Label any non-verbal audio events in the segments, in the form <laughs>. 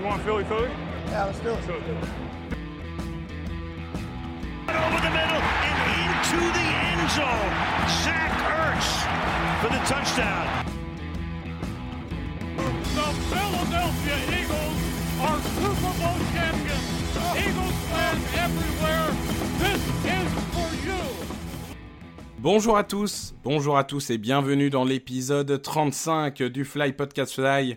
You want Philly Philly? Yeah, let's do it. Philly Philly. over the middle and into the end zone. Zach Ertz for the touchdown. The Philadelphia Eagles are Super Bowl champions. Eagles fans everywhere, this is for you. Bonjour à tous, bonjour à tous et bienvenue dans l'épisode 35 du Fly Podcast Fly.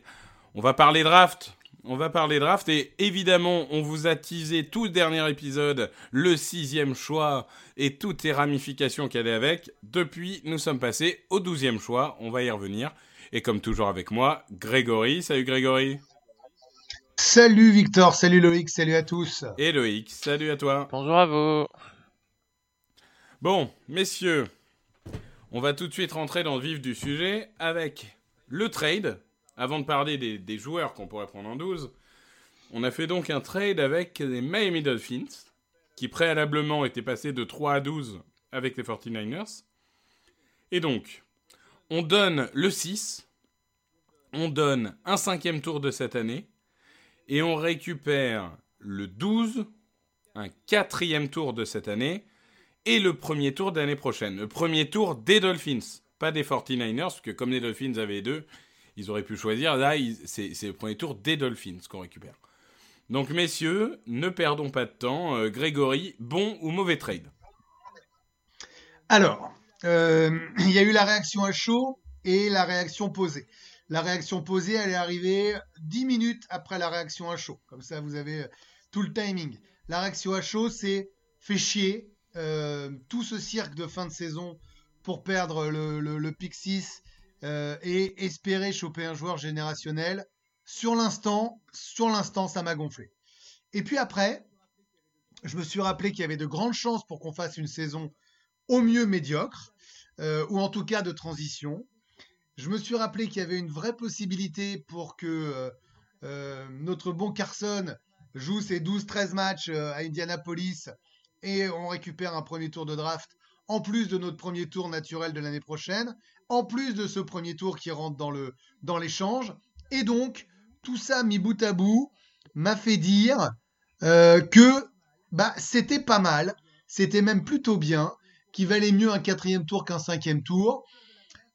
On va parler draft, on va parler draft et évidemment on vous a teasé tout le dernier épisode, le sixième choix et toutes les ramifications qu'elle est avec. Depuis, nous sommes passés au douzième choix, on va y revenir. Et comme toujours avec moi, Grégory. Salut Grégory. Salut Victor, salut Loïc, salut à tous. Et Loïc, salut à toi. Bonjour à vous. Bon, messieurs, on va tout de suite rentrer dans le vif du sujet avec le trade. Avant de parler des, joueurs qu'on pourrait prendre en 12, on a fait donc un trade avec les Miami Dolphins, qui préalablement étaient passés de 3 à 12 avec les 49ers. Et donc, on donne le 6, on donne un cinquième tour de cette année, et on récupère le 12, un quatrième tour de cette année, et le premier tour d'année prochaine. Le premier tour des Dolphins, pas des 49ers, parce que comme les Dolphins avaient deux, ils auraient pu choisir. Là, c'est le premier tour des Dolphins qu'on récupère. Donc, messieurs, ne perdons pas de temps. Euh, Grégory, bon ou mauvais trade? Alors, euh, <clears throat> il y a eu la réaction à chaud et la réaction posée. La réaction posée, elle est arrivée 10 minutes après la réaction à chaud. Comme ça, vous avez euh, tout le timing. La réaction à chaud, c'est fait chier. euh, tout ce cirque de fin de saison pour perdre le, le, le pick 6 euh, et espérer choper un joueur générationnel. Sur l'instant, sur l'instant, ça m'a gonflé. Et puis après, je me suis rappelé qu'il y avait de grandes chances pour qu'on fasse une saison au mieux médiocre, euh, ou en tout cas de transition. Je me suis rappelé qu'il y avait une vraie possibilité pour que euh, notre bon Carson joue ses 12-13 matchs à Indianapolis et on récupère un premier tour de draft en plus de notre premier tour naturel de l'année prochaine, en plus de ce premier tour qui rentre dans dans l'échange. Et donc, tout ça mis bout à bout m'a fait dire euh, que bah, c'était pas mal, c'était même plutôt bien, qu'il valait mieux un quatrième tour qu'un cinquième tour,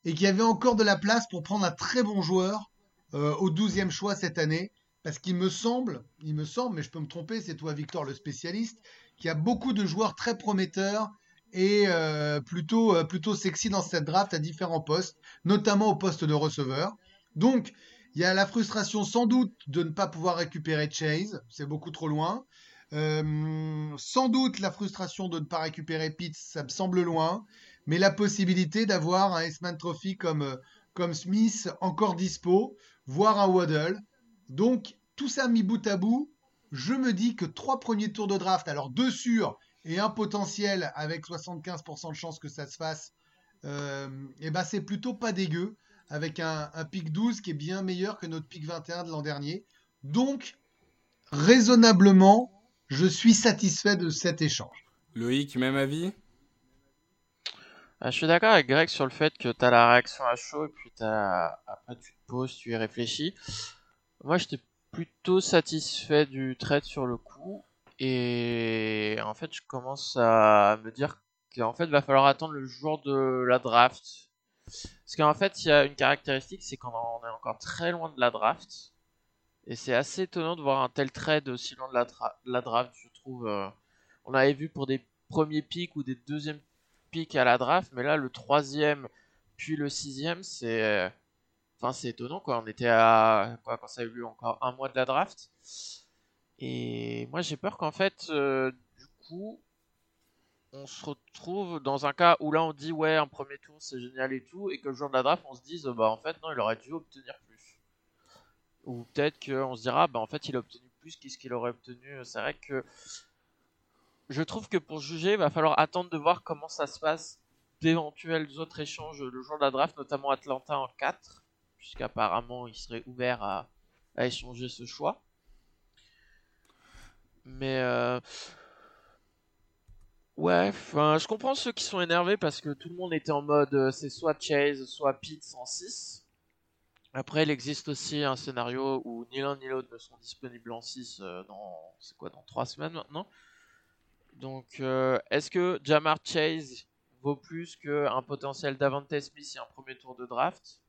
et qu'il y avait encore de la place pour prendre un très bon joueur euh, au douzième choix cette année, parce qu'il me semble, il me semble, mais je peux me tromper, c'est toi Victor le spécialiste, qu'il y a beaucoup de joueurs très prometteurs et euh, plutôt, euh, plutôt sexy dans cette draft à différents postes, notamment au poste de receveur. Donc, il y a la frustration sans doute de ne pas pouvoir récupérer Chase, c'est beaucoup trop loin. Euh, sans doute la frustration de ne pas récupérer Pitts, ça me semble loin, mais la possibilité d'avoir un S-Man Trophy comme, comme Smith encore dispo, voire un Waddle. Donc, tout ça mis bout à bout, je me dis que trois premiers tours de draft, alors deux sûrs et un potentiel avec 75% de chances que ça se fasse, euh, et ben c'est plutôt pas dégueu, avec un, un pick 12 qui est bien meilleur que notre pick 21 de l'an dernier. Donc, raisonnablement, je suis satisfait de cet échange. Loïc, même avis? Euh, je suis d'accord avec Greg sur le fait que t'as la réaction à chaud et puis t'as... après tu te poses, tu y réfléchis. Moi j'étais plutôt satisfait du trade sur le coup et en fait je commence à me dire qu'en fait va falloir attendre le jour de la draft. Parce qu'en fait il y a une caractéristique c'est qu'on est encore très loin de la draft et c'est assez étonnant de voir un tel trade aussi loin de la, draft je trouve. euh. On avait vu pour des premiers pics ou des deuxièmes pick à la draft, mais là le troisième puis le sixième, c'est, euh, enfin c'est étonnant quoi. On était à quoi quand ça a eu encore un mois de la draft. Et moi j'ai peur qu'en fait, euh, du coup, on se retrouve dans un cas où là on dit ouais un premier tour c'est génial et tout, et que le jour de la draft on se dise bah en fait non il aurait dû obtenir plus. Ou peut-être qu'on se dira bah en fait il a obtenu plus qu'est-ce qu'il aurait obtenu. C'est vrai que je trouve que pour juger, il va falloir attendre de voir comment ça se passe d'éventuels autres échanges le jour de la draft, notamment Atlanta en 4, puisqu'apparemment il serait ouvert à, à échanger ce choix. Mais euh, ouais, je comprends ceux qui sont énervés parce que tout le monde était en mode euh, c'est soit Chase, soit Pitts en 6. Après, il existe aussi un scénario où ni l'un ni l'autre ne sont disponibles en 6 euh, dans, c'est quoi, dans 3 semaines maintenant. Donc, est-ce que Jamar Chase vaut plus qu'un potentiel Davante Smith et un premier tour de draft?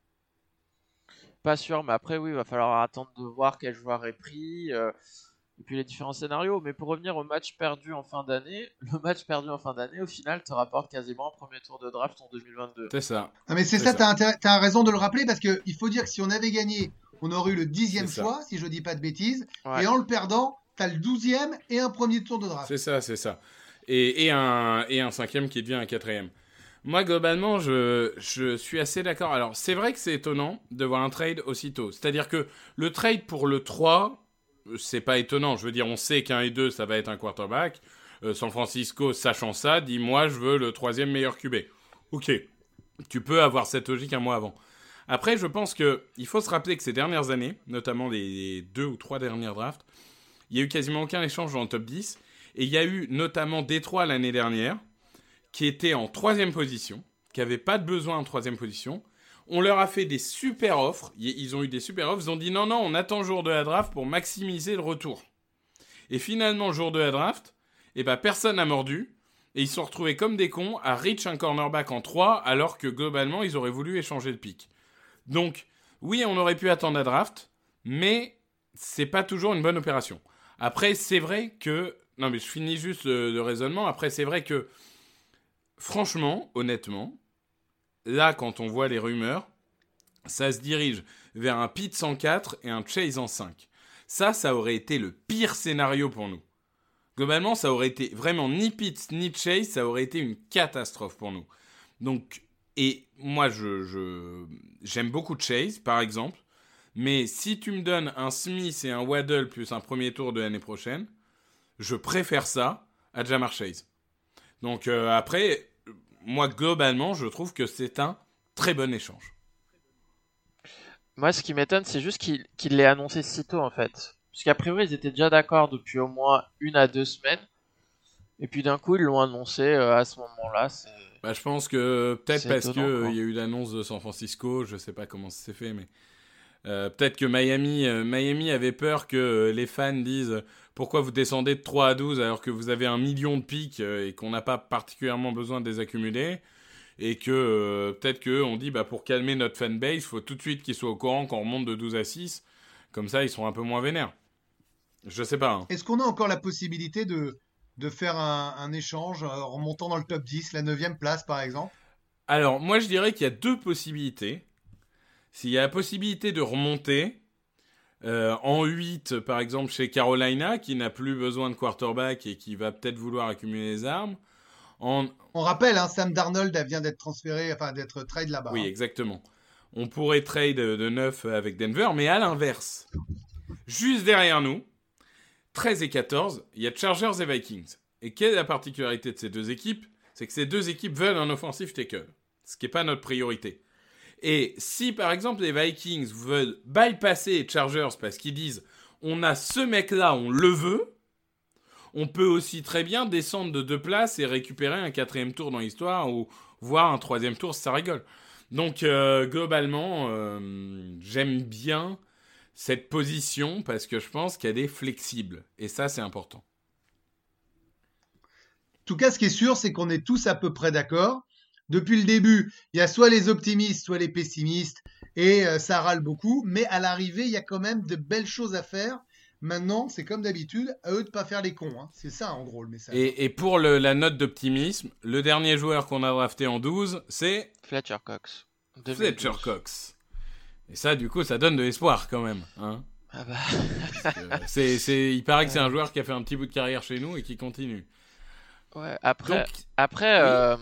Pas sûr, mais après, oui, il va falloir attendre de voir quel joueur est pris. Et puis les différents scénarios. Mais pour revenir au match perdu en fin d'année, <laughs> le match perdu en fin d'année, au final, te rapporte quasiment un premier tour de draft en 2022. C'est ça. Non, mais c'est ça, ça. t'as t'as raison de le rappeler parce que il faut dire que si on avait gagné, on aurait eu le dixième choix, si je dis pas de bêtises, Ouais. et en le perdant, t'as le douzième et un premier tour de draft. C'est ça, c'est ça. Et, et, un, et un cinquième qui devient un quatrième. Moi, globalement, je, je suis assez d'accord. Alors, c'est vrai que c'est étonnant de voir un trade aussitôt. C'est-à-dire que le trade pour le 3, euh, c'est pas étonnant. Je veux dire, on sait qu'un et 2, ça va être un quarterback. Euh, San Francisco, sachant ça, dit moi, je veux le troisième meilleur QB. Ok, tu peux avoir cette logique un mois avant. Après, je pense que il faut se rappeler que ces dernières années, notamment les deux ou trois dernières drafts, il y a eu quasiment aucun échange dans le top 10. Et il y a eu notamment Détroit l'année dernière, qui était en troisième position, qui n'avait pas de besoin en troisième position. On leur a fait des super offres. Ils ont eu des super offres. Ils ont dit non, non, on attend jour de la draft pour maximiser le retour. Et finalement, le jour de la draft, eh ben, personne n'a mordu. Et ils se sont retrouvés comme des cons à reach un cornerback en 3, alors que globalement, ils auraient voulu échanger le pick. Donc, oui, on aurait pu attendre la draft, mais c'est pas toujours une bonne opération. Après, c'est vrai que. Non, mais je finis juste le raisonnement. Après, c'est vrai que. Franchement, honnêtement, là, quand on voit les rumeurs, ça se dirige vers un Pete 104 et un Chase en 5. Ça, ça aurait été le pire scénario pour nous. Globalement, ça aurait été vraiment ni Pete ni Chase, ça aurait été une catastrophe pour nous. Donc, et moi, je, j'aime beaucoup Chase, par exemple. Mais si tu me donnes un Smith et un Waddle plus un premier tour de l'année prochaine, je préfère ça à Jamar Chase. Donc euh, après, moi globalement, je trouve que c'est un très bon échange. Moi, ce qui m'étonne, c'est juste qu'il qu'il l'ait annoncé si tôt, en fait. Parce qu'a priori, ils étaient déjà d'accord depuis au moins une à deux semaines. Et puis d'un coup, ils l'ont annoncé euh, à ce moment-là. Bah, je pense que peut-être parce étonnant, que quoi. il y a eu l'annonce de San Francisco, je sais pas comment ça s'est fait, mais euh, peut-être que Miami, euh, Miami avait peur que les fans disent pourquoi vous descendez de 3 à 12 alors que vous avez un million de pics euh, et qu'on n'a pas particulièrement besoin de les accumuler. Et que euh, peut-être que on dit bah pour calmer notre fanbase, il faut tout de suite qu'ils soient au courant qu'on remonte de 12 à 6. Comme ça, ils seront un peu moins vénères. Je sais pas. hein. Est-ce qu'on a encore la possibilité de, de faire un, un échange euh, en remontant dans le top 10, la 9 place par exemple? Alors, moi, je dirais qu'il y a deux possibilités. S'il y a la possibilité de remonter euh, en 8, par exemple, chez Carolina, qui n'a plus besoin de quarterback et qui va peut-être vouloir accumuler les armes. En... On rappelle, hein, Sam Darnold vient d'être transféré, enfin d'être trade là-bas. Oui, hein. exactement. On pourrait trade de 9 avec Denver, mais à l'inverse, juste derrière nous, 13 et 14, il y a Chargers et Vikings. Et quelle est la particularité de ces deux équipes? C'est que ces deux équipes veulent un offensive tackle, ce qui n'est pas notre priorité. Et si par exemple les Vikings veulent bypasser les Chargers parce qu'ils disent on a ce mec-là, on le veut, on peut aussi très bien descendre de deux places et récupérer un quatrième tour dans l'histoire ou voir un troisième tour si ça rigole. Donc euh, globalement, euh, j'aime bien cette position parce que je pense qu'elle est flexible et ça c'est important. En tout cas, ce qui est sûr, c'est qu'on est tous à peu près d'accord. Depuis le début, il y a soit les optimistes, soit les pessimistes, et euh, ça râle beaucoup. Mais à l'arrivée, il y a quand même de belles choses à faire. Maintenant, c'est comme d'habitude, à eux de pas faire les cons. hein. C'est ça, en gros, le message. Et, et pour le- la note d'optimisme, le dernier joueur qu'on a drafté en 12, c'est Fletcher Cox. 2012. Fletcher Cox. Et ça, du coup, ça donne de l'espoir quand même. Hein Ah bah, c'est, c'est, il paraît que c'est un joueur qui a fait un petit bout de carrière chez nous et qui continue. ouais, après, Donc, après oui. euh,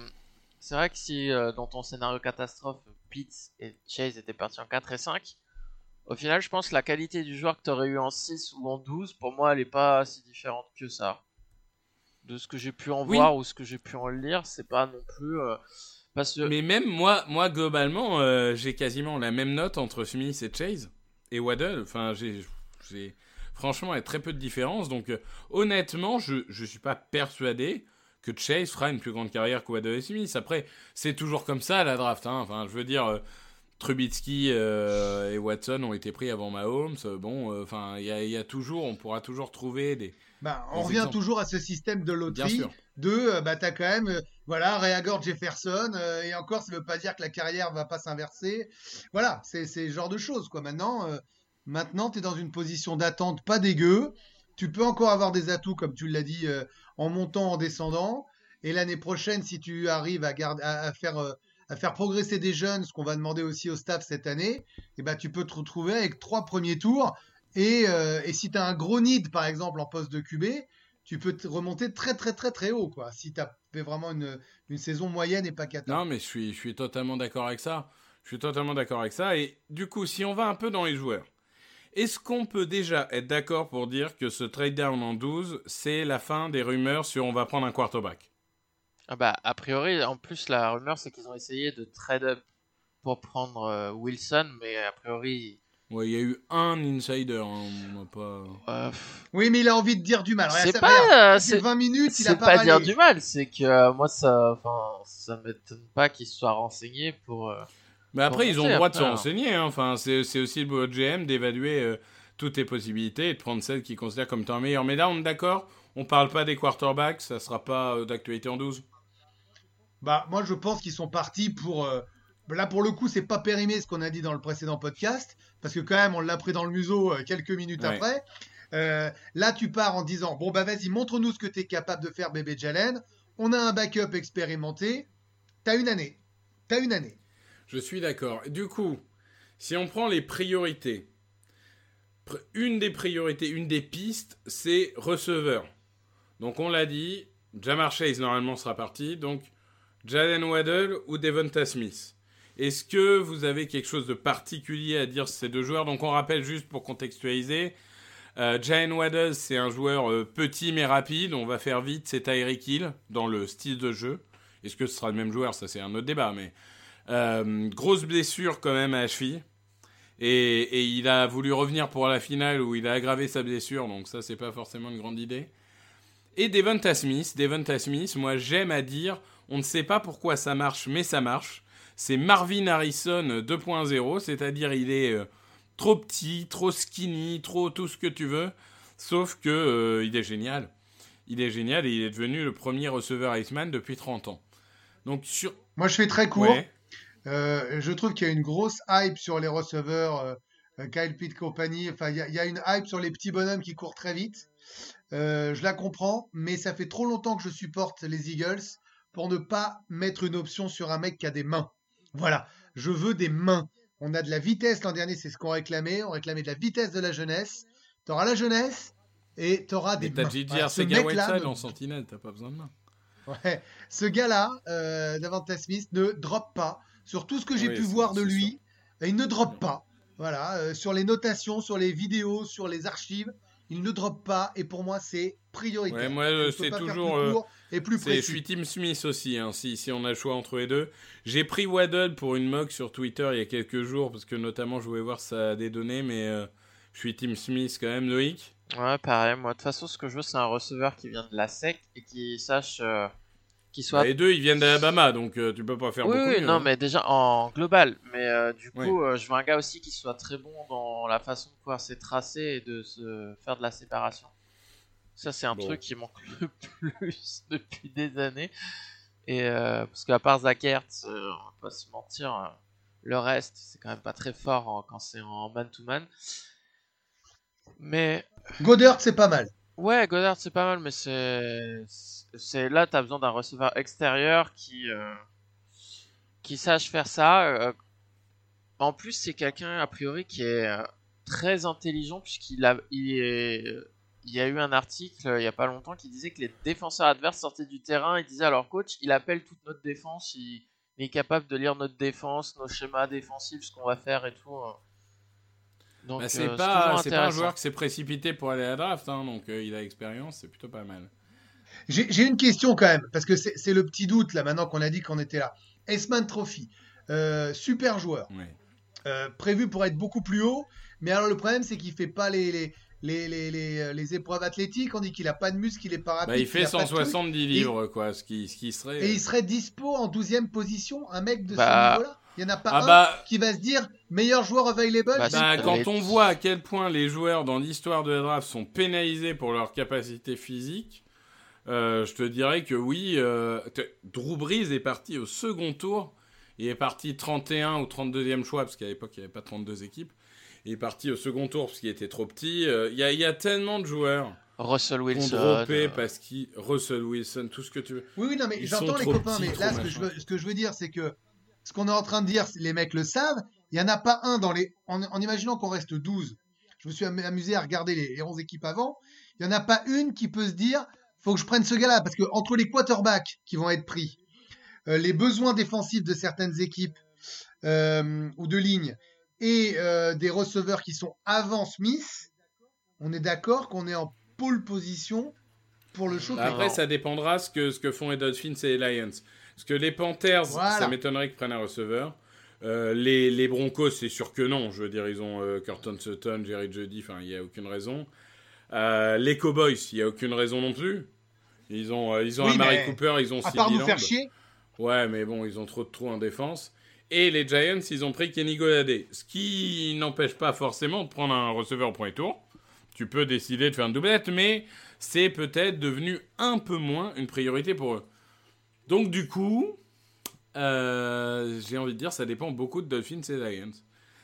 c'est vrai que si euh, dans ton scénario catastrophe, Pitts et Chase étaient partis en 4 et 5, au final, je pense que la qualité du joueur que tu aurais eu en 6 ou en 12, pour moi, elle est pas si différente que ça. De ce que j'ai pu en Oui. voir ou ce que j'ai pu en lire, c'est pas non plus. euh, parce que Mais même moi, moi globalement, euh, j'ai quasiment la même note entre Smith et Chase et Waddle. Enfin, j'ai, franchement il y a très peu de différence. Donc, euh, honnêtement, je je suis pas persuadé que Chase fera une plus grande carrière que Waddle et Smith. Après, c'est toujours comme ça la draft. hein. Enfin, je veux dire, euh, Trubitsky euh, et Watson ont été pris avant Mahomes. Bon, enfin, il y, a toujours, on pourra toujours trouver des. Bah, on revient toujours à ce système de loterie. De, bah, t'as quand même, voilà, Réagor Jefferson, et encore, ça veut pas dire que la carrière va pas s'inverser. Voilà, c'est ce genre de choses, quoi. Maintenant, maintenant, tu es dans une position d'attente pas dégueu. Tu peux encore avoir des atouts, comme tu l'as dit, en montant, en descendant. Et l'année prochaine, si tu arrives euh, à faire progresser des jeunes, ce qu'on va demander aussi au staff cette année, eh ben, tu peux te retrouver avec trois premiers tours. Et, euh, si tu as un gros nid, par exemple, en poste de QB, tu peux te remonter très très très très haut. Quoi, si tu as vraiment une, saison moyenne et pas 4 Non, mais je suis totalement d'accord avec ça. Je suis totalement d'accord avec ça. Et du coup, si on va un peu dans les joueurs, est-ce qu'on peut déjà être d'accord pour dire que ce trade down en 12, c'est la fin des rumeurs sur on va prendre un quarterback? Ah bah, a priori, en plus, la rumeur, c'est qu'ils ont essayé de trade up pour prendre euh, Wilson, mais a priori. Ouais, il y a eu un insider, hein, on pas. Oui, mais il a envie de dire du mal. C'est pas. C'est 20 minutes, il a pas. pas dire du mal, c'est que euh, moi, ça, enfin, ça m'étonne pas qu'il soit renseigné pour. Euh, mais après, ils ont le droit de se renseigner. Hein. Enfin, c'est aussi le GM d'évaluer toutes les possibilités et de prendre celles qu'ils considèrent comme étant meilleures. Mais là, on est d'accord. On parle pas des quarterbacks, ça sera pas d'actualité en 12. Bah, moi, je pense qu'ils sont partis pour. Euh, là, pour le coup, c'est pas périmé ce qu'on a dit dans le précédent podcast, parce que quand même, on l'a pris dans le museau euh, quelques minutes après. Euh, là, tu pars en disant Bon, bah, vas-y, montre-nous ce que tu es capable de faire, bébé Jalen. On a un backup expérimenté. T'as une année. T'as une année. Je suis d'accord. Du coup, si on prend les priorités, une des priorités, une des pistes, c'est receveur. Donc, on l'a dit, Jamar Chase normalement sera parti. Donc, Jalen Waddle ou Devonta Smith. Est-ce que vous avez quelque chose de particulier à dire sur ces deux joueurs? Donc on rappelle juste pour contextualiser, euh, Jalen Waddle c'est un joueur euh, petit mais rapide, on va faire vite, c'est Tyreek Hill dans le style de jeu. Est-ce que ce sera le même joueur? Ça c'est un autre débat, mais euh, grosse blessure quand même à la cheville. Et, et, il a voulu revenir pour la finale où il a aggravé sa blessure, donc ça c'est pas forcément une grande idée. Et Devonta Smith, Devonta Smith, moi j'aime à dire on ne sait pas pourquoi ça marche, mais ça marche. C'est Marvin Harrison 2.0, c'est-à-dire il est euh, trop petit, trop skinny, trop tout ce que tu veux, sauf que euh, il est génial. Il est génial et il est devenu le premier receveur Iceman depuis 30 ans. Donc sur... Moi je fais très court. Euh, je trouve qu'il y a une grosse hype sur les receveurs, Kyle Pitt compagnie. Enfin, il y, y, a une hype sur les petits bonhommes qui courent très vite. je la comprends, mais ça fait trop longtemps que je supporte les Eagles pour ne pas mettre une option sur un mec qui a des mains. Voilà, je veux des mains. On a de la vitesse l'an dernier, c'est ce qu'on réclamait. On réclamait de la vitesse de la jeunesse. Tu auras la jeunesse et tu auras des mains. T'as JJ ce mec-là en sentinelle, t'as pas besoin de mains. Ouais, ce gars-là, euh, Davante Smith, ne drop pas. Sur tout ce que j'ai pu voir de lui, il ne drop pas. Voilà, euh, sur les notations, sur les vidéos, sur les archives, il ne drop pas. Et pour moi, c'est prioritaire. Ouais, moi, c'est toujours. Euh, et plus précis. Je suis Tim Smith aussi, hein, si, si on a le choix entre les deux. J'ai pris Waddle pour une mock sur Twitter il y a quelques jours, parce que notamment, je voulais voir ça a des données, mais euh, je suis Tim Smith quand même, Loïc. Ouais, pareil. Moi, de toute façon, ce que je veux, c'est un receveur qui vient de la SEC et qui sache. Euh, soit... Bah, les deux, ils viennent d'Alabama, donc tu peux pas faire beaucoup oui, mieux, non, hein. mais déjà en global. Mais du coup, je veux un gars aussi qui soit très bon dans la façon de pouvoir se tracer et de se faire de la séparation. Ça, c'est un truc qui manque <laughs> le plus depuis des années. Et euh, parce qu'à part Zach Ertz, euh, on va pas se mentir, euh, le reste, c'est quand même pas très fort quand c'est en man-to-man. Mais. Goddard, c'est pas mal. Ouais, Goddard, c'est pas mal, mais c'est. c'est là, t'as besoin d'un receveur extérieur qui. qui sache faire ça. En plus, c'est quelqu'un, a priori, qui est très intelligent, puisqu'il a, il y a eu un article euh, il y a pas longtemps qui disait que les défenseurs adverses sortaient du terrain et disaient à leur coach il appelle toute notre défense, il, est capable de lire notre défense, nos schémas défensifs, ce qu'on va faire et tout. Hein. Donc bah, c'est euh, pas, pas un joueur qui s'est précipité pour aller à la draft, hein, donc euh, il a l'expérience, c'est plutôt pas mal. J'ai une question quand même, parce que c'est le petit doute là maintenant qu'on a dit qu'on était là. Esman Trophy, super joueur, prévu pour être beaucoup plus haut, mais alors le problème c'est qu'il fait pas les, les, les, les, euh, les, épreuves athlétiques, on dit qu'il a pas de muscle, qu'il est pas rapide. Bah, il fait 170 livres, quoi, ce qui, ce qui serait. Et il serait dispo en 12e position, un mec de ce bah, niveau-là? Il n'y en a pas Ah un bah, qui va se dire meilleur joueur available. Bah, bah, quand on voit à quel point les joueurs dans l'histoire de la draft sont pénalisés pour leur capacité physique, euh, je te dirais que oui, euh, Drew Brees est parti au second tour. Il est parti 31 ou 32e choix, parce qu'à l'époque, il n'y avait pas 32 équipes. Il est parti au second tour parce qu'il était trop petit. Euh, Il y, a, il y a tellement de joueurs Russell Wilson. droppé euh, parce. Russell Wilson, tout ce que tu veux. Oui, oui, non, mais j'entends les copains, petits, mais là, ce que, veux, ce que je veux dire, c'est que ce qu'on est en train de dire, les mecs le savent, il n'y en a pas un dans les. En, en imaginant qu'on reste 12, je me suis am- amusé à regarder les, les 11 équipes avant, il n'y en a pas une qui peut se dire faut que je prenne ce gars-là, parce que entre les quarterbacks qui vont être pris, euh, les besoins défensifs de certaines équipes euh, ou de lignes, et euh, des receveurs qui sont avant Smith, on est d'accord qu'on est en pole position pour le show. Ah, Après, ça dépendra ce que, ce que font les Dolphins et les Lions. Parce que les Panthers, Voilà. ça m'étonnerait qu'ils prennent un receveur. Euh, les, les Broncos, c'est sûr que non. Je veux dire, ils ont euh, Curtin Sutton, Jerry Jeudy, enfin, il n'y a aucune raison. Euh, les Cowboys, il n'y a aucune raison non plus. Ils ont, ils ont Oui, Cooper, ils ont faire Lamb. chier, Ouais, mais bon, ils ont trop de trous en défense. Et les Giants, ils ont pris Kenny Golladay. Ce qui n'empêche pas forcément de prendre un receveur au premier tour. Tu peux décider de faire une doublette, mais c'est peut-être devenu un peu moins une priorité pour eux. Donc du coup, euh, j'ai envie de dire, ça dépend beaucoup de Dolphins et Lions.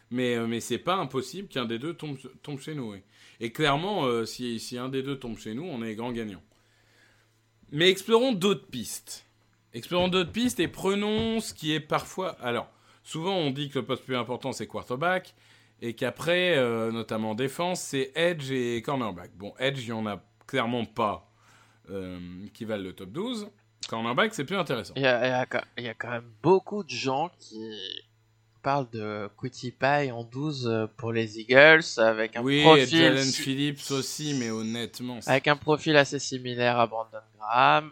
Mais, euh, mais c'est pas impossible qu'un des deux tombe, chez nous. Et clairement, euh, si, un des deux tombe chez nous, on est grand gagnant. Mais explorons d'autres pistes. Explorons d'autres pistes et prenons ce qui est parfois. Alors, souvent on dit que le poste plus important c'est quarterback et qu'après, notamment en défense, c'est edge et cornerback. Bon, edge, il n'y en a clairement pas qui valent le top 12. Cornerback, c'est plus intéressant. Il y, a, il y a quand- il y a quand même beaucoup de gens qui parlent de Quitty Pie en 12 euh, pour les Eagles avec un Oui, et profil Jalen si- Phillips aussi, mais honnêtement. avec un profil assez similaire à Brandon Graham.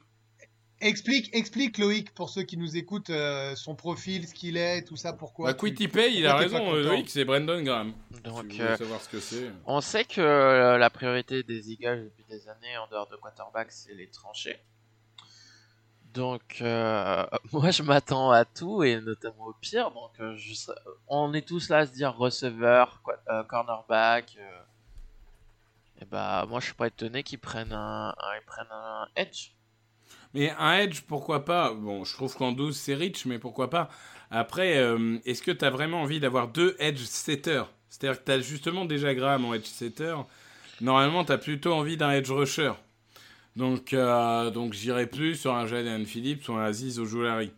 Explique, explique Loïc pour ceux qui nous écoutent euh, son profil, ce qu'il est, tout ça, pourquoi. Bah, Quitty Pay, il a raison, Loïc, c'est Brandon Graham. Donc si euh, savoir ce que c'est. on sait que euh, la priorité des Eagles depuis des années en dehors de quarterback c'est les tranchées. Donc euh, <laughs> moi je m'attends à tout et notamment au pire. Donc euh, on est tous là à se dire receveur, euh, cornerback. et bah moi je suis pas étonné qu'ils prennent un, un- ils prennent un edge. Mais un edge, pourquoi pas? Bon, je trouve qu'en 12, c'est rich, mais pourquoi pas? Après, est-ce que tu as vraiment envie d'avoir deux edge setters? C'est-à-dire que tu as justement déjà Graham en edge setter. Normalement, tu as plutôt envie d'un edge rusher. Donc, euh, donc j'irais plus sur un Jalen Phillips ou un Aziz Ojulari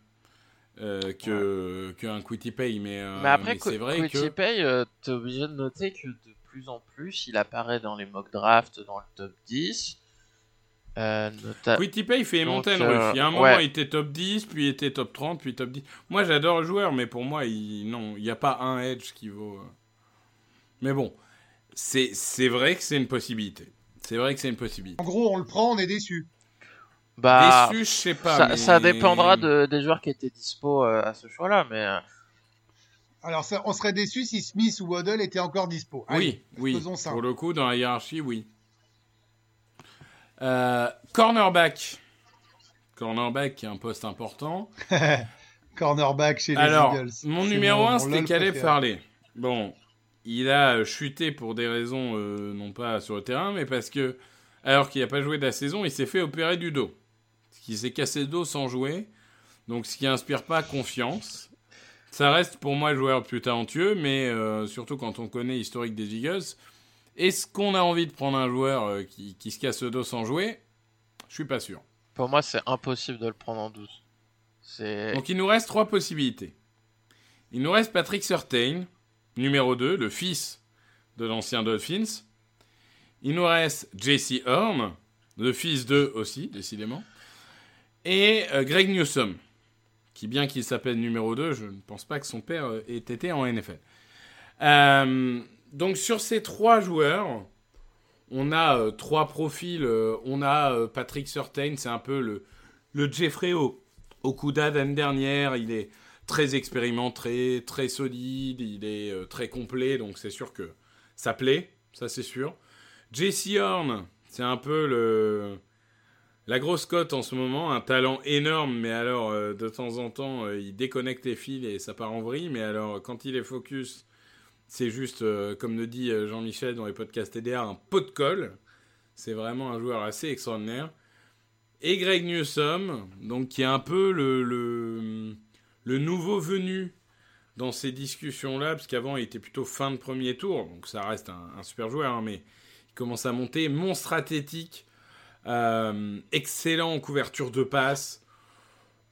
euh, que qu'un Quitty Pay. Mais, euh, Mais après, c'est vrai Quitty que... Pay, euh, t'es obligé de noter que de plus en plus, il apparaît dans les mock drafts dans le top 10. Euh, nota- Pay fait Donc, montagne euh. Il y a un moment, ouais. il était top 10, puis il était top 30, puis top 10. Moi, j'adore le joueur, mais pour moi, il... n'y a pas un edge qui vaut. euh. Mais bon, c'est c'est vrai que c'est une possibilité. C'est vrai que c'est une possibilité. En gros, on le prend, on est déçu. bah, Déçu, je sais pas. ça, mais- ça dépendra de, des joueurs qui étaient dispo euh, à ce choix-là, mais euh, Alors, ça, on serait déçu si Smith ou Waddle étaient encore dispo. Allez, Oui, oui. faisons ça. Pour le coup, dans la hiérarchie, oui. Euh, cornerback. Cornerback, qui est un poste important. <laughs> Cornerback chez les Alors, Eagles. mon numéro mon- 1, mon c'était Caleb. Farley. Bon, il a euh, chuté pour des raisons, euh, non pas sur le terrain, mais parce que, alors qu'il n'a pas joué de la saison, il s'est fait opérer du dos. Il s'est cassé le dos sans jouer. Donc, ce qui inspire pas confiance. Ça reste pour moi le joueur le plus talentueux, mais euh, surtout quand on connaît l'historique des Eagles. Est-ce qu'on a envie de prendre un joueur euh, qui, qui se casse le dos sans jouer? Je suis pas sûr. pour moi, c'est impossible de le prendre en 12. C'est Donc il nous reste trois possibilités. Il nous reste Patrick Surtain, numéro 2, le fils de l'ancien Dolphins. Il nous reste JC Horn, le fils d'eux aussi, décidément. Et euh, Greg Newsom, qui bien qu'il s'appelle numéro 2, je ne pense pas que son père euh, ait été en NFL. Euh, donc sur ces trois joueurs, on a trois profils. on a Patrick Surtain, c'est un peu le, Jeffrey O- Okuda d'année dernière. Il est très expérimenté, très solide, il est euh, très complet, donc c'est sûr que ça plaît, ça c'est sûr. Jesse Horn, c'est un peu la grosse cote en ce moment, un talent énorme, mais alors euh, de temps en temps, euh, il déconnecte les fils et ça part en vrille. Mais alors, quand il est focus, c'est juste, comme le dit Jean-Michel dans les podcasts TDA, un pot de colle. C'est vraiment un joueur assez extraordinaire. Et Greg Newsom, donc qui est un peu le, le nouveau venu dans ces discussions-là, parce qu'avant il était plutôt fin de premier tour, donc ça reste un, un super joueur, hein, mais il commence à monter, monstre athlétique, euh, excellent en couverture de passe.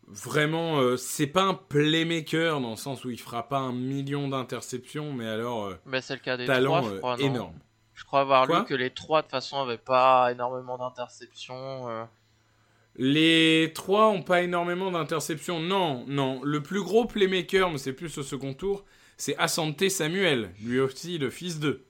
Vraiment, euh, c'est pas un playmaker dans le sens où il fera pas un million d'interceptions, mais alors euh, Mais c'est le cas des talent trois, je crois, énorme. Je crois avoir Quoi? lu que les trois, de toute façon, avaient pas énormément d'interceptions. Les trois ont pas énormément d'interceptions. Non, non. Le plus gros playmaker, mais c'est plus au second tour, c'est Asante Samuel, lui aussi le fils d'eux,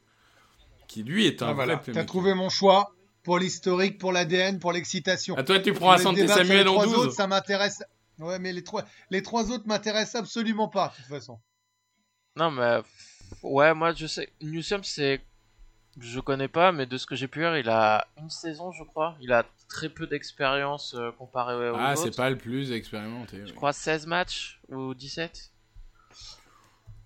qui lui est un Ah, vrai voilà, playmaker. t'as trouvé mon choix pour l'historique, pour l'ADN, pour l'excitation. À toi, tu prends Asante Samuel les en trois 12. autres, ça m'intéresse. Ouais, mais les trois, les trois autres m'intéressent absolument pas, de toute façon. Non, mais. Ouais, moi, je sais. Newsom, c'est. Je connais pas, mais de ce que j'ai pu lire, il a une saison, je crois. Il a très peu d'expérience euh, comparé aux Ah, autres. c'est pas le plus expérimenté. Je oui. crois 16 matchs ou 17.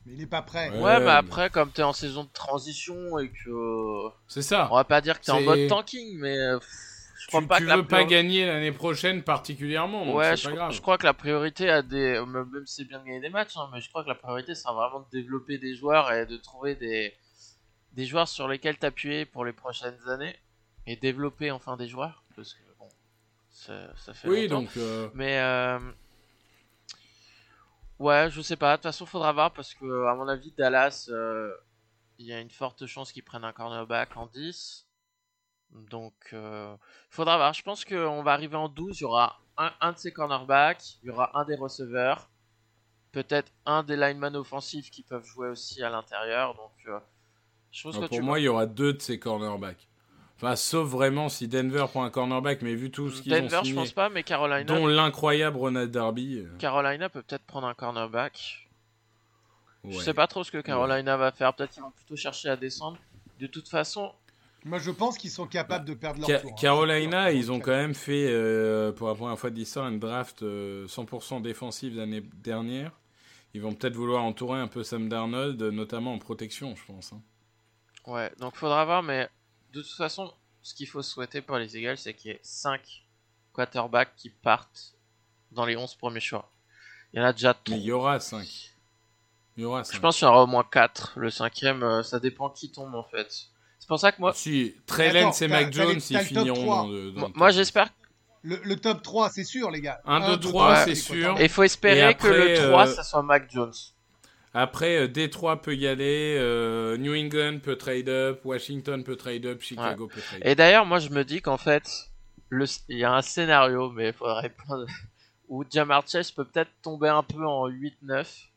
Mais il est pas prêt. Ouais. Ouais, mais mais- après, comme t'es en saison de transition et que. C'est ça. On va pas dire que t'es en C'est- mode tanking, mais. euh, pff, Je crois tu pas tu que la veux pas priori- gagner l'année prochaine particulièrement, donc Ouais, c'est je, pas grave. je crois que la priorité a des. Même si c'est bien de gagner des matchs, hein, mais je crois que la priorité sera vraiment de développer des joueurs et de trouver des, des joueurs sur lesquels t'appuyer pour les prochaines années et développer enfin des joueurs. Parce que bon, ça, ça fait Oui, longtemps. donc euh, Mais euh, ouais, je sais pas. De toute façon, faudra voir parce que, à mon avis, Dallas, euh, il y a une forte chance qu'ils prennent un cornerback en 10. Donc, faudra voir. Je pense qu'on va arriver en 12. Il y aura un, un de ces cornerbacks, il y aura un des receveurs, peut-être un des linemen offensifs qui peuvent jouer aussi à l'intérieur. Donc, je pense que pour tu moi, il y aura deux de ces cornerbacks. Enfin, sauf vraiment si Denver prend un cornerback, mais vu tout ce qu'ils ont Denver, je signé, pense pas, mais Carolina, dont l'incroyable Ronald Darby. euh, Carolina peut peut-être prendre un cornerback. Je ouais. sais pas trop ce que Carolina va faire. Peut-être qu'ils vont plutôt chercher à descendre. De toute façon, Moi, je pense qu'ils sont capables de perdre leur Ca- tour. hein. Carolina, ils ont euh, quand même fait, euh, pour la première fois de l'histoire, une draft euh, 100% défensive l'année dernière. Ils vont peut-être vouloir entourer un peu Sam Darnold, euh, notamment en protection, je pense. hein. Ouais, donc faudra voir, mais de toute façon, ce qu'il faut souhaiter pour les Eagles, c'est qu'il y ait 5 quarterbacks qui partent dans les 11 premiers choix. Il y en a déjà Mais 3. il y aura 5. Il y aura 5. Je pense qu'il y en aura au moins 4. Le cinquième, euh, ça dépend qui tombe en fait. C'est pour ça que moi, Si, Trellens et Mac Jones, ils finiront 3. dans le. dans moi, le moi, top. j'espère. Le, le top 3, c'est sûr, les gars. Un, deux, deux, trois, trois, c'est c'est sûr. Et il faut espérer Et que le après, 3, euh, ça soit Mac Jones. Après, euh, Détroit peut y aller, euh, New England peut trade up, Washington peut trade up, Chicago peut trade up. Et d'ailleurs, moi, je me dis qu'en fait, le... il y a un scénario, mais il faudrait <laughs> plein de... où Jamar Chase peut peut-être tomber un peu en 8-9.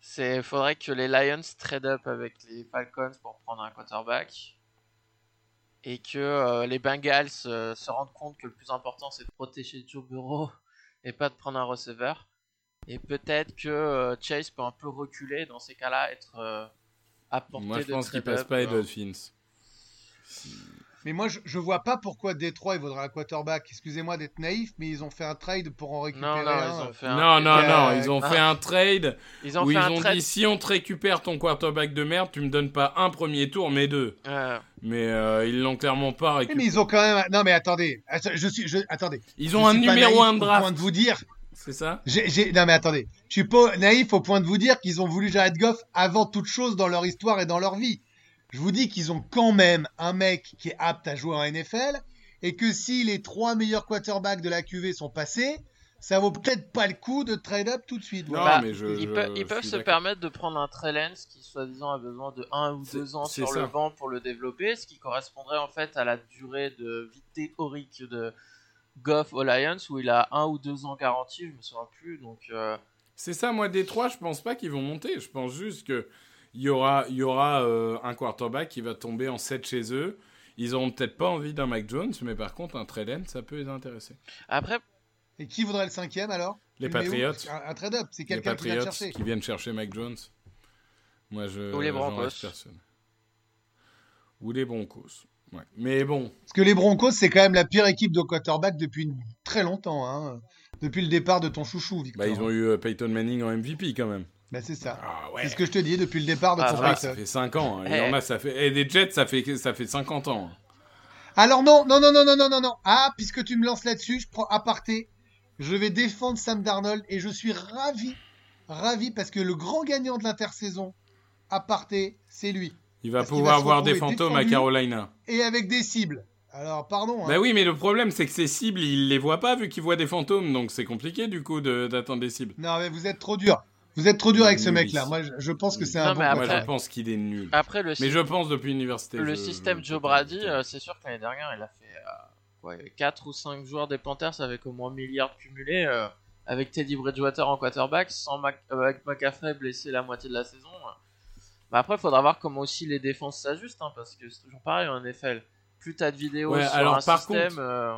C'est, faudrait que les Lions trade up avec les Falcons pour prendre un quarterback. Et que euh, les Bengals euh, se rendent compte que le plus important c'est de protéger Joe Burrow <laughs> et pas de prendre un receveur. Et peut-être que euh, Chase peut un peu reculer dans ces cas-là, être euh, à portée Moi, je de pense passent up, pas les euh. Dolphins. Mais moi, je, je vois pas pourquoi Détroit il vaudra un quarterback. Excusez-moi d'être naïf, mais ils ont fait un trade pour en récupérer Non, non, un. ils ont fait un. Non, non, euh, non, ils ont ah. fait un trade Ils ont où fait ils un ont trade. dit si on te récupère ton quarterback de merde, tu me donnes pas un premier tour, mais deux. Euh, Mais euh, ils l'ont clairement pas récupéré. mais ils ont quand même. Non, mais attendez. Att- Je suis. Je... Attendez. Ils Je ont un numéro naïf 1 de point draft, de vous dire. C'est ça? Non, mais attendez. Je suis pas naïf au point de vous dire qu'ils ont voulu Jared Goff avant toute chose dans leur histoire et dans leur vie. Je vous dis qu'ils ont quand même un mec qui est apte à jouer en NFL et que si les trois meilleurs quarterbacks de la QV sont passés, ça vaut peut-être pas le coup de trade up tout de suite. Non, Voilà. mais je- ils, je- peuvent, ils je peuvent suis se permettre de prendre un Trellens qui soi-disant a besoin de 1 ou C'est- 2 ans sur le banc pour le développer, ce qui correspondrait en fait à la durée de vie théorique de Goff Lions où il a 1 ou 2 ans garantis, je me souviens plus. Donc euh, C'est ça, moi, Détroit, je pense pas qu'ils vont monter. Je pense juste que il y aura, il y aura euh, un quarterback qui va tomber en 7 chez eux. Ils auront peut-être pas envie d'un Mac Jones, mais par contre, un Trellen, ça peut les intéresser. après, Et qui voudrait le cinquième alors? Les Patriots. Un, trade up, c'est quelqu'un qui vient chercher. qui viennent chercher Mac Jones. Moi, je. Ou les Broncos. personne. Ou les Broncos. Ouais. Mais bon, Parce que les Broncos, c'est quand même la pire équipe de quarterback depuis une- très longtemps. Hein. Depuis le départ de ton chouchou, Victor. bah, ils ont eu euh, Peyton Manning en MVP quand même. Bah, c'est ça. Ah ouais. C'est ce que je te dis depuis le départ de Ah, ton Peyton. ça fait 5 ans. hein. Il y Eh. en a, ça fait. Et des Jets, ça fait, ça fait 50 ans. hein. Alors non, non, non, non, non, non, non, non. Ah, puisque tu me lances là-dessus, je prends aparté. Je vais défendre Sam Darnold et je suis ravi, ravi parce que le grand gagnant de l'intersaison, aparté, c'est lui. Il va pouvoir va se voir des fantômes à. Carolina. Et avec des cibles. Alors, pardon. hein. Bah oui, mais le problème, c'est que ces cibles, il les voit pas vu qu'il voit des fantômes. Donc c'est compliqué du coup de- d'atteindre des cibles. Non, mais vous êtes trop dur. Vous êtes trop dur avec ce mec-là. Moi, je, je pense que c'est Non, un mais bon après- Moi, je pense qu'il est nul. Après, le, Mais je pense depuis l'université. le je- système je- Joe Brady, euh, c'est sûr que l'année dernière, il a fait euh, ouais, 4 ou 5 joueurs des Panthers avec au moins un milliard cumulé. euh, avec Teddy Bridgewater en quarterback, sans Mac- euh, avec McCaffrey blessé la moitié de la saison. Mais après, il faudra voir comment aussi les défenses s'ajustent, hein, parce que c'est toujours pareil en NFL. Plus t'as de vidéos Ouais, sur alors, un par système, contre- euh,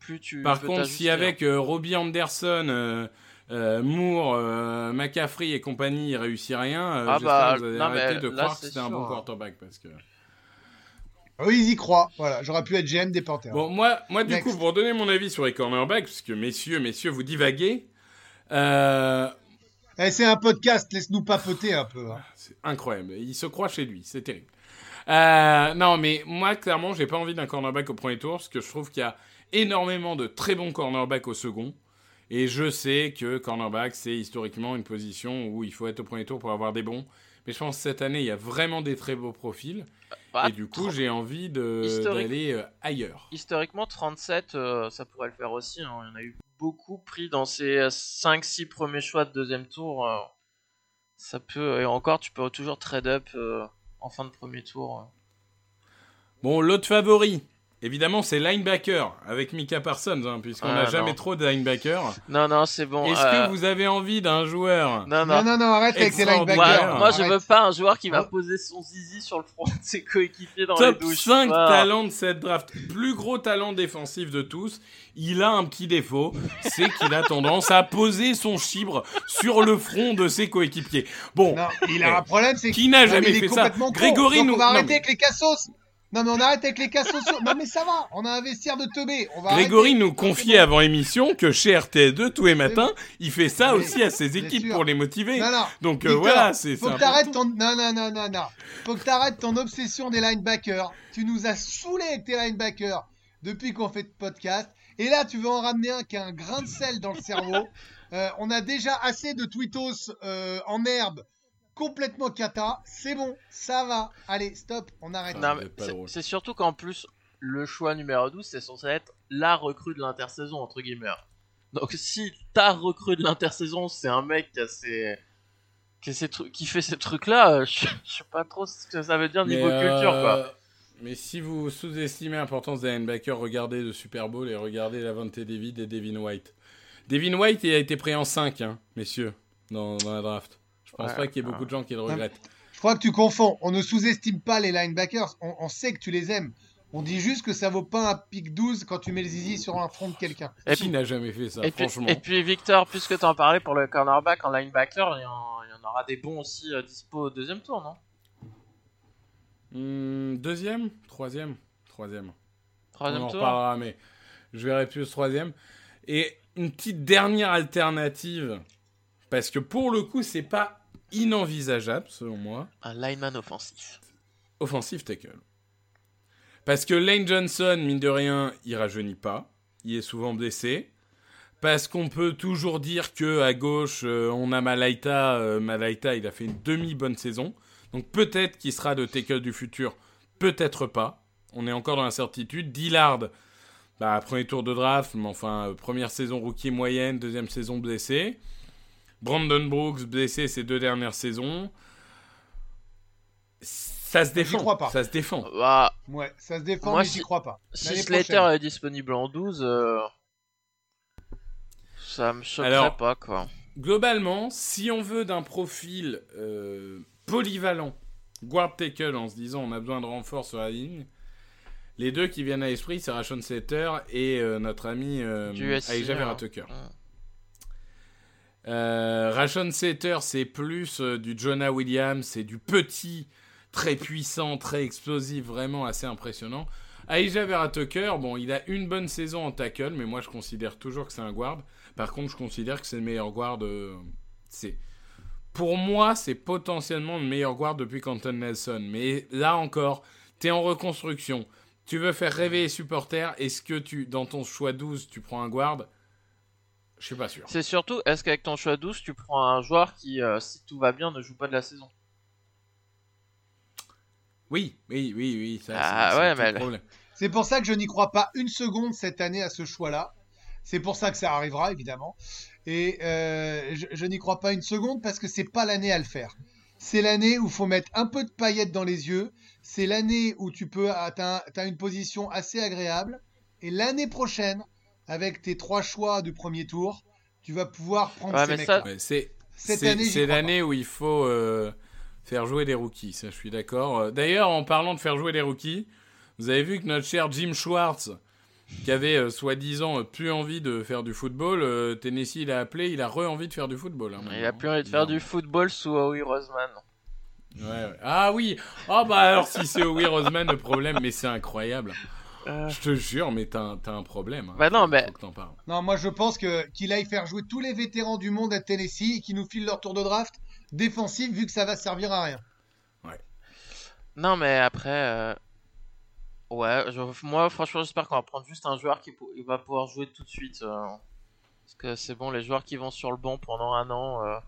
plus tu Par peux contre, si hein. avec euh, Robbie Anderson, euh, euh, Moore, euh, McCaffrey et compagnie, il réussit rien, euh, Ah j'espère bah, que vous allez non, mais arrêter de là, croire que c'est c'est un bon sûr. quarterback. Parce que... Oui, ils y croient. Voilà, j'aurais pu être GM des Panthers. Bon, moi, moi du Next. coup, pour donner mon avis sur les cornerbacks, puisque messieurs, messieurs, vous divaguez, euh, Eh, c'est un podcast, laisse-nous papoter un peu. hein. c'est incroyable. Il se croit chez lui, c'est terrible. Euh, non, mais moi, clairement, j'ai pas envie d'un cornerback au premier tour, parce que je trouve qu'il y a énormément de très bons cornerbacks au second. Et je sais que cornerback, c'est historiquement une position où il faut être au premier tour pour avoir des bons. Mais je pense que cette année, il y a vraiment des très beaux profils. Bah, et du coup, j'ai envie d'aller euh, ailleurs. Historiquement, 37, euh, ça pourrait le faire aussi. hein. Il y en a eu beaucoup pris dans ces 5-6 premiers choix de deuxième tour. euh, ça peut, et encore, tu peux toujours trade up euh, en fin de premier tour. euh. Bon, l'autre favori, évidemment, c'est linebacker avec Mika Parsons, hein, puisqu'on n'a Ah, jamais non. trop de linebacker. Non, non, c'est bon. Est-ce euh, que vous avez envie d'un joueur Non, Non, non. non, non, arrête avec tes Extraordinaire. Moi, linebackers. moi, je veux pas un joueur qui va Oh. poser son zizi sur le front de ses coéquipiers dans Top les douches. 5 Ah. talents de cette draft. Plus gros talent défensif de tous. Il a un petit défaut, c'est qu'il a tendance à poser son chibre sur le front de ses coéquipiers. Bon, Non, il a un problème, c'est Qui n'a jamais mais il est fait ça? Grégory Donc nous- on va non, arrêter mais- avec les cassos. Non, mais on arrête avec les cassos. sur- Non, mais ça va. On a un vestiaire de teubé. On va Grégory arrêter. nous confiait avant émission que chez RTL2, tous les matins, il fait ça aussi à ses équipes pour les motiver. Non, non. Donc euh, voilà, c'est Faut c'est que t'arrêtes ton. Non, non, non, non, non. Faut que t'arrêtes ton obsession des linebackers. Tu nous as saoulés avec tes linebackers depuis qu'on fait de podcast. Et là, tu veux en ramener un qui a un grain de sel dans le cerveau. <laughs> Euh, on a déjà assez de tweetos euh, en herbe complètement cata. C'est bon, ça va. Allez, stop, on arrête. Ah, c'est- surtout qu'en plus, le choix numéro 12, c'est censé être la recrue de l'intersaison, entre guillemets. Donc si ta recrue de l'intersaison, c'est un mec qui a ses... Qui, a ses trucs- qui fait ces trucs-là, euh, je je sais pas trop ce que ça veut dire Mais, niveau culture, euh, quoi. Mais si vous sous-estimez l'importance des linebackers, regardez le Super Bowl et regardez Lavonte David et Devin White. Devin White, il a été pris en 5, hein, messieurs, dans, dans la draft. Je pense Ouais, pas qu'il y ait beaucoup de gens qui le regrettent. Je crois que tu confonds. On ne sous-estime pas les linebackers. On, on sait que tu les aimes. On dit juste que ça vaut pas un pic 12 quand tu mets le zizi sur un front de quelqu'un. Et qui puis- n'a jamais fait ça, Et puis, franchement et puis Victor, puisque t'en parlais pour le cornerback en linebacker, il y en, il y en aura des bons aussi euh, dispo au deuxième tour, non? Hmm, Deuxième? Troisième? Troisième. Troisième On en tour reparlera, mais je verrai plus troisième. Et une petite dernière alternative, parce que pour le coup, c'est pas inenvisageable, selon moi, Un lineman offensif. offensive tackle. Parce que Lane Johnson, mine de rien, il rajeunit pas. Il est souvent blessé. Parce qu'on peut toujours dire que à gauche, euh, on a Malaita. Euh, Malaita, il a fait une demi-bonne saison. Donc peut-être qu'il sera de tackle du futur, peut-être pas. On est encore dans l'incertitude. Dillard, bah, premier tour de draft, mais enfin, euh, première saison rookie moyenne, deuxième saison blessé. Brandon Brooks, blessé ces deux dernières saisons. Ça se défend. crois pas. Ça se défend. Bah, Ouais, ça se défend, Moi, mais si- crois pas. si Slater est disponible en 12, euh, ça me choquerait Alors- pas, quoi. Globalement, si on veut d'un profil euh, polyvalent, guard tackle en se disant on a besoin de renfort sur la ligne, les deux qui viennent à l'esprit, c'est Rashon Slater et euh, notre ami euh, Aïja hein. Vera Tucker. Euh, Rashon Slater, c'est plus euh, du Jonah Williams, c'est du petit très puissant, très explosif, vraiment assez impressionnant. Aïja Vera Tucker, bon, il a une bonne saison en tackle, mais moi je considère toujours que c'est un guard. Par contre, je considère que c'est le meilleur guard. euh, c'est pour moi, c'est potentiellement le meilleur guard depuis Quentin Nelson. Mais là encore, t'es en reconstruction. Tu veux faire rêver les supporters. Est-ce que tu, dans ton choix 12, tu prends un guard? Je suis pas sûr. C'est surtout, est-ce qu'avec ton choix 12, tu prends un joueur qui, euh, si tout va bien, ne joue pas de la saison? Oui, oui, oui, oui. Ça, Ah c'est- c'est ouais, mais le problème. C'est pour ça que je n'y crois pas une seconde cette année à ce choix-là. C'est pour ça que ça arrivera, évidemment. Et euh, je, je n'y crois pas une seconde parce que c'est pas l'année à le faire. C'est l'année où il faut mettre un peu de paillettes dans les yeux. C'est l'année où tu peux atteindre as une position assez agréable. Et l'année prochaine, avec tes trois choix du premier tour, tu vas pouvoir prendre Ouais, ces mecs ça- c'est Cette c'est- l'année où il faut euh, faire jouer des rookies. Ça, je suis d'accord. Euh, D'ailleurs, en parlant de faire jouer des rookies, vous avez vu que notre cher Jim Schwartz, qui avait euh, soi-disant plus envie de faire du football, euh, Tennessee il a appelé, il a re-envie de faire du football. hein, Il a plus envie de faire du football sous Howie Roseman. Ouais, ouais. Ah oui Ah bah alors si c'est Howie Roseman le problème, mais c'est incroyable. Euh, Je te jure, mais t'as un, problème. hein. Bah non, mais- faut que t'en parles. Non, moi je pense que qu'il aille faire jouer tous les vétérans du monde à Tennessee et qu'ils nous filent leur tour de draft défensif vu que ça va servir à rien. Non, mais après, euh, ouais, je- moi franchement, j'espère qu'on va prendre juste un joueur qui il va pouvoir jouer tout de suite. euh, parce que c'est bon, les joueurs qui vont sur le banc pendant un an, euh,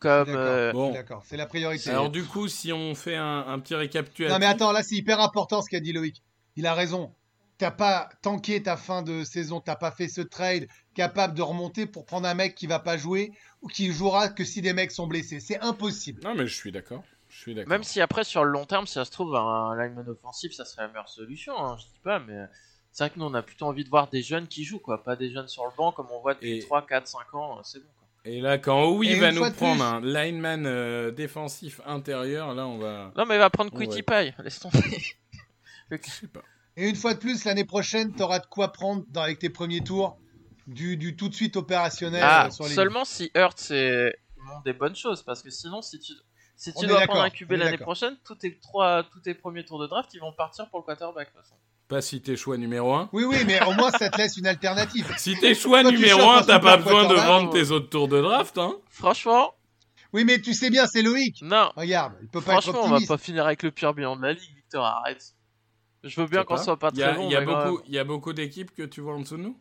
comme. D'accord. euh, Bon. D'accord, c'est la priorité. Alors du coup, si on fait un, un petit récapitulatif... Non mais attends, là c'est hyper important ce qu'a dit Loïc. Il a raison. T'as pas tanké ta fin de saison, t'as pas fait ce trade capable de remonter pour prendre un mec qui va pas jouer ou qui jouera que si des mecs sont blessés. C'est impossible. Non mais je suis d'accord. Je suis d'accord. Même si après, sur le long terme, si ça se trouve, un lineman offensif, ça serait la meilleure solution, hein, je dis pas, mais c'est vrai que nous, on a plutôt envie de voir des jeunes qui jouent, quoi, pas des jeunes sur le banc comme on voit depuis Et- 3, 4, 5 ans, euh, c'est bon, quoi. Et là, quand Et va nous prendre plus- un lineman euh, défensif intérieur, là on va... Non, mais il va prendre Ouais. Quitty Pie, laisse tomber. Je sais pas. Et une fois de plus, l'année prochaine, t'auras de quoi prendre dans, avec tes premiers tours du, du tout de suite opérationnel Ah, euh, sur les seulement si Hurt c'est montre des bonnes choses, parce que sinon, si tu, si tu est dois prendre un QB est l'année prochaine, tous tes, trois, tous tes premiers tours de draft, ils vont partir pour le quarterback, de toute façon. Pas si t'es choix numéro 1. Oui, oui, mais au moins ça te laisse une alternative. Si t'es choix Toi, tu numéro cherches 1, un t'as pas besoin de vendre ou- tes autres tours de draft, hein Franchement, Oui, mais tu sais bien, c'est Loïc. non. Regarde, il peut pas être Franchement, on va pas finir avec le pire bilan de la ligue, Victor, arrête. Je veux bien qu'on soit pas très bon, il y a beaucoup, même. il y a beaucoup d'équipes que tu vois en dessous de nous?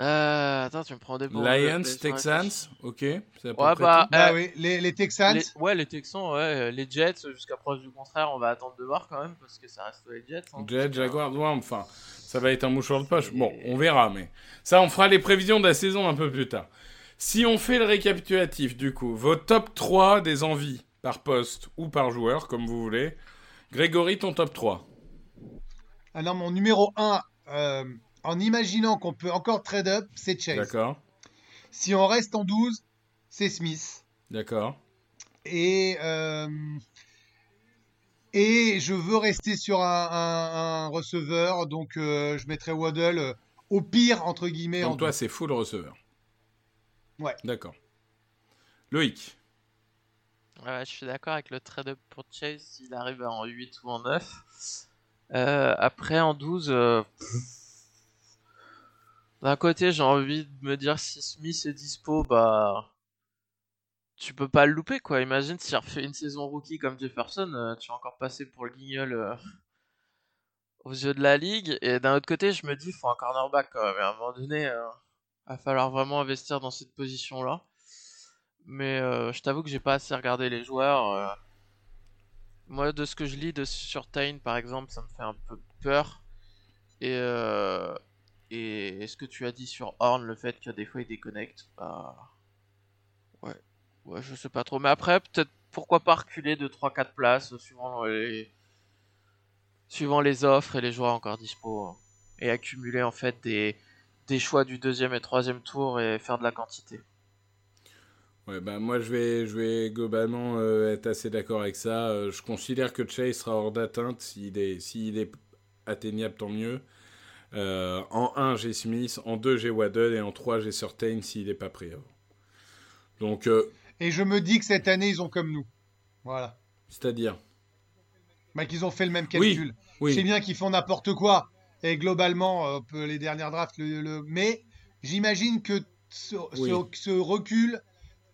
Euh, attends, tu me prends des bons. Lions, Texans, ok. Ouais, bah, Bah euh, oui, les, les Texans. les- ouais, les Texans, ouais, les Jets, jusqu'à preuve du contraire, on va attendre de voir quand même, parce que ça reste les Jets. hein. tout. Jet, Jaguars, ouais, enfin, ça va être un mouchoir de poche. Bon, on verra, mais ça, on fera les prévisions de la saison un peu plus tard. Si on fait le récapitulatif, du coup, vos top 3 des envies par poste ou par joueur, comme vous voulez. Grégory, ton top 3. Alors, mon numéro 1, en imaginant qu'on peut encore trade up, c'est Chase. D'accord, Si on reste en 12, c'est Smith. d'accord. Et, euh, et je veux rester sur un, un- un receveur, donc euh, je mettrai Waddle euh, au pire, entre guillemets. en Donc toi, 12. c'est full receveur. Ouais. D'accord. Loïc. Ouais, je suis d'accord avec le trade-up pour Chase s'il arrive en 8 ou en 9. Euh, après, en 12, euh, d'un côté, j'ai envie de me dire si Smith est dispo, bah. Tu peux pas le louper, quoi. Imagine s'il refait une saison rookie comme Jefferson, euh, tu vas encore passer pour le guignol aux yeux de la ligue. Et d'un autre côté, je me dis, faut un cornerback, quand même. Et à un moment donné, euh, va falloir vraiment investir dans cette position-là. Mais euh, je t'avoue que j'ai pas assez regardé les joueurs. euh. Moi, de ce que je lis de sur Tain, par exemple, ça me fait un peu peur. Et, euh, et ce que tu as dit sur Horn, le fait que des fois il déconnecte, bah. Ouais, ouais, je sais pas trop. Mais après, peut-être pourquoi pas reculer de 3-4 places suivant les... suivant les offres et les joueurs encore dispo. hein. Et accumuler en fait des, des choix du deuxième et troisième tour et faire de la quantité. Ouais, bah moi je vais, je vais globalement euh, être assez d'accord avec ça. Euh, je considère que Chase sera hors d'atteinte. S'il est, s'il est atteignable, tant mieux. Euh, en 1, j'ai Smith. En 2, j'ai Waddle. Et en 3, j'ai Certain s'il n'est pas pris avant. Donc, Et je me dis que cette année, ils ont comme nous. Voilà. C'est-à-dire? Bah, qu'ils ont fait le même calcul. Oui. Je sais bien qu'ils font n'importe quoi. Et globalement, les dernières drafts, le, le- mais j'imagine que ce, Oui. ce- ce recul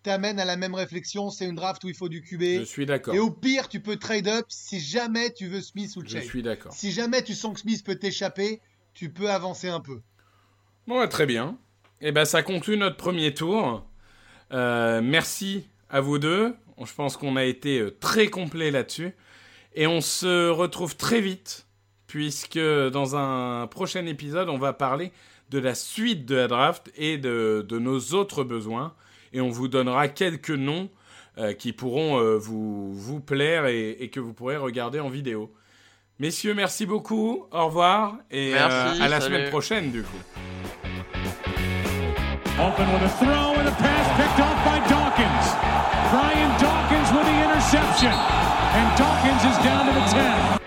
t'amène à la même réflexion. C'est une draft où il faut du QB. Je suis d'accord. Et au pire, tu peux trade up si jamais tu veux Smith ou Je Chase. suis d'accord. Si jamais tu sens que Smith peut t'échapper, tu peux avancer un peu. Bon, bah, très bien. Et ben, ça conclut notre premier tour. Euh, merci à vous deux. Je pense qu'on a été euh, très complet là-dessus. Et on se retrouve très vite, puisque dans un prochain épisode, on va parler de la suite de la draft et de, de nos autres besoins. Et on vous donnera quelques noms euh, qui pourront euh, vous, vous plaire et, et que vous pourrez regarder en vidéo. Messieurs, merci beaucoup. Au revoir. Et Merci, euh, à la salut. semaine prochaine, du coup. Open with a throw and a pass picked off by Dawkins. Brian Dawkins with the interception. And Dawkins is down to the 10.